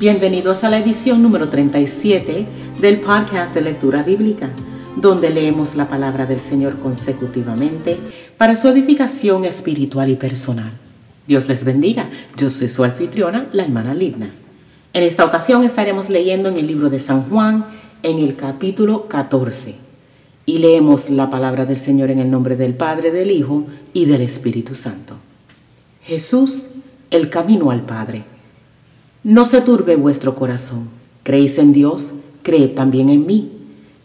Bienvenidos a la edición número 37 del podcast de lectura bíblica, donde leemos la palabra del Señor consecutivamente para su edificación espiritual y personal. Dios les bendiga. Yo soy su anfitriona, la hermana Lidna. En esta ocasión estaremos leyendo en el libro de San Juan, en el capítulo 14, y leemos la palabra del Señor en el nombre del Padre, del Hijo y del Espíritu Santo. Jesús, el camino al Padre. No se turbe vuestro corazón. Creéis en Dios, creed también en mí.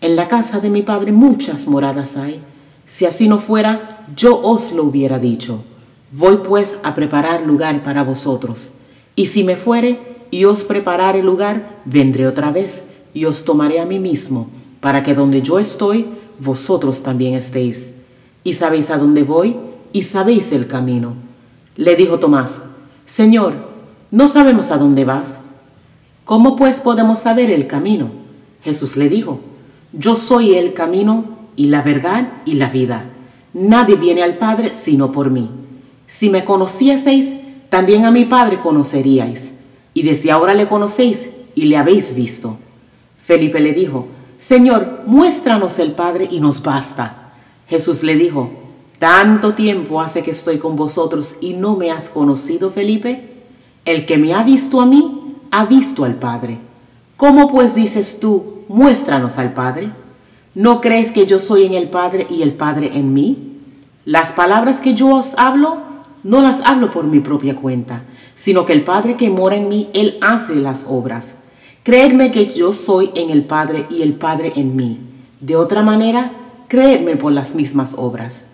En la casa de mi Padre muchas moradas hay. Si así no fuera, yo os lo hubiera dicho. Voy pues a preparar lugar para vosotros. Y si me fuere y os preparare lugar, vendré otra vez y os tomaré a mí mismo, para que donde yo estoy, vosotros también estéis. Y sabéis a dónde voy y sabéis el camino. Le dijo Tomás, Señor, no sabemos a dónde vas. ¿Cómo pues podemos saber el camino? Jesús le dijo, yo soy el camino y la verdad y la vida. Nadie viene al Padre sino por mí. Si me conocieseis, también a mi Padre conoceríais. Y desde ahora le conocéis y le habéis visto. Felipe le dijo, Señor, muéstranos el Padre y nos basta. Jesús le dijo, ¿tanto tiempo hace que estoy con vosotros y no me has conocido, Felipe? El que me ha visto a mí, ha visto al Padre. ¿Cómo pues dices tú, muéstranos al Padre? ¿No crees que yo soy en el Padre y el Padre en mí? Las palabras que yo os hablo, no las hablo por mi propia cuenta, sino que el Padre que mora en mí, Él hace las obras. Creedme que yo soy en el Padre y el Padre en mí. De otra manera, creedme por las mismas obras.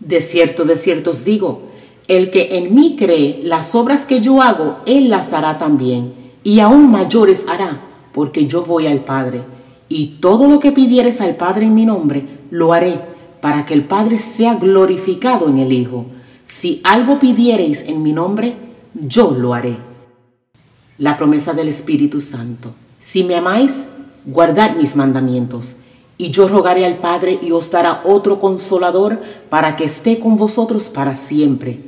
De cierto, de cierto os digo, el que en mí cree, las obras que yo hago, él las hará también, y aún mayores hará, porque yo voy al Padre. Y todo lo que pidieres al Padre en mi nombre, lo haré, para que el Padre sea glorificado en el Hijo. Si algo pidiereis en mi nombre, yo lo haré. La promesa del Espíritu Santo. Si me amáis, guardad mis mandamientos. Y yo rogaré al Padre y os dará otro consolador para que esté con vosotros para siempre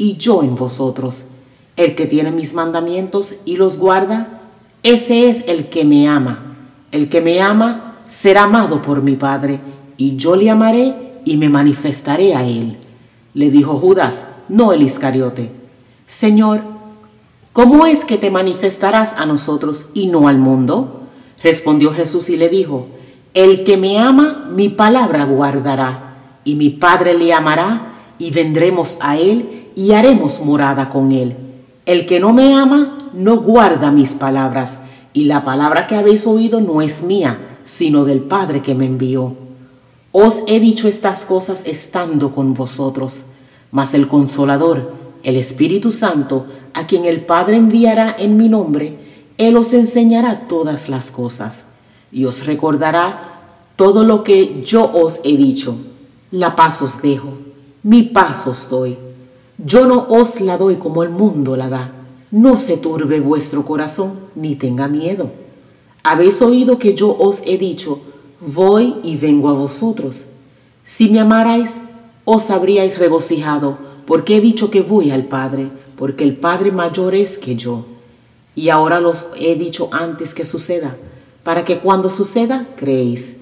y yo en vosotros. El que tiene mis mandamientos y los guarda, ese es el que me ama. El que me ama será amado por mi Padre, y yo le amaré y me manifestaré a él. Le dijo Judas, no el Iscariote. Señor, ¿cómo es que te manifestarás a nosotros y no al mundo? Respondió Jesús y le dijo, El que me ama, mi palabra guardará, y mi Padre le amará, y vendremos a él y haremos morada con él. El que no me ama no guarda mis palabras, y la palabra que habéis oído no es mía, sino del Padre que me envió. Os he dicho estas cosas estando con vosotros, mas el consolador, el Espíritu Santo, a quien el Padre enviará en mi nombre, Él os enseñará todas las cosas, y os recordará todo lo que yo os he dicho. La paz os dejo, mi paz os doy yo no os la doy como el mundo la da. No se turbe vuestro corazón, ni tenga miedo. Habéis oído que yo os he dicho, voy y vengo a vosotros. Si me amarais, os habríais regocijado, porque he dicho que voy al Padre, porque el Padre mayor es que yo. Y ahora los he dicho antes que suceda, para que cuando suceda creéis.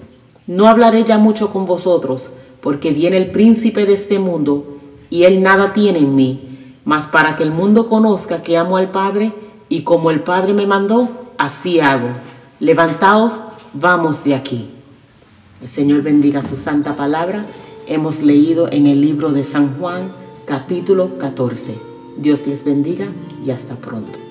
No hablaré ya mucho con vosotros, porque viene el príncipe de este mundo, y él nada tiene en mí, mas para que el mundo conozca que amo al Padre y como el Padre me mandó, así hago. Levantaos, vamos de aquí. El Señor bendiga su santa palabra. Hemos leído en el libro de San Juan, capítulo 14. Dios les bendiga y hasta pronto.